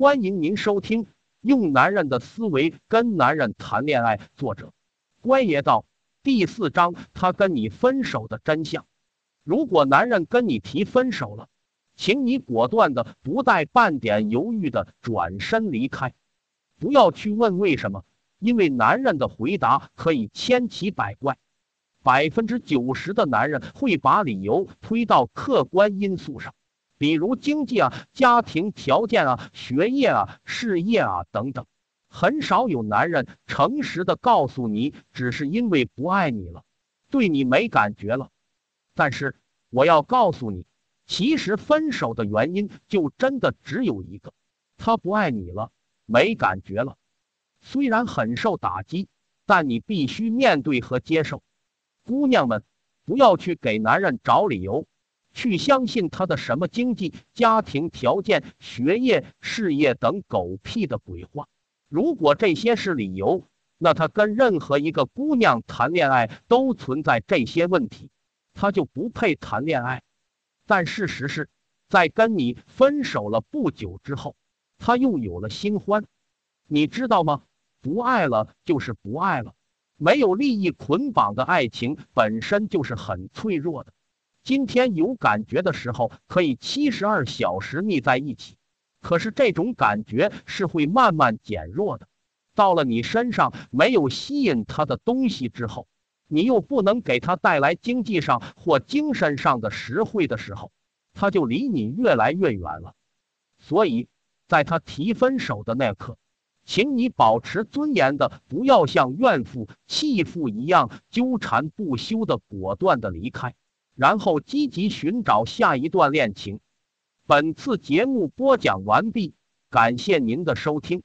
欢迎您收听《用男人的思维跟男人谈恋爱》，作者关爷道第四章：他跟你分手的真相。如果男人跟你提分手了，请你果断的、不带半点犹豫的转身离开，不要去问为什么，因为男人的回答可以千奇百怪。百分之九十的男人会把理由推到客观因素上。比如经济啊、家庭条件啊、学业啊、事业啊等等，很少有男人诚实的告诉你，只是因为不爱你了，对你没感觉了。但是我要告诉你，其实分手的原因就真的只有一个，他不爱你了，没感觉了。虽然很受打击，但你必须面对和接受。姑娘们，不要去给男人找理由。去相信他的什么经济、家庭条件、学业、事业等狗屁的鬼话。如果这些是理由，那他跟任何一个姑娘谈恋爱都存在这些问题，他就不配谈恋爱。但事实是，在跟你分手了不久之后，他又有了新欢。你知道吗？不爱了就是不爱了，没有利益捆绑的爱情本身就是很脆弱的。今天有感觉的时候，可以七十二小时腻在一起，可是这种感觉是会慢慢减弱的。到了你身上没有吸引他的东西之后，你又不能给他带来经济上或精神上的实惠的时候，他就离你越来越远了。所以，在他提分手的那刻，请你保持尊严的，不要像怨妇、弃妇一样纠缠不休的果断的离开。然后积极寻找下一段恋情。本次节目播讲完毕，感谢您的收听。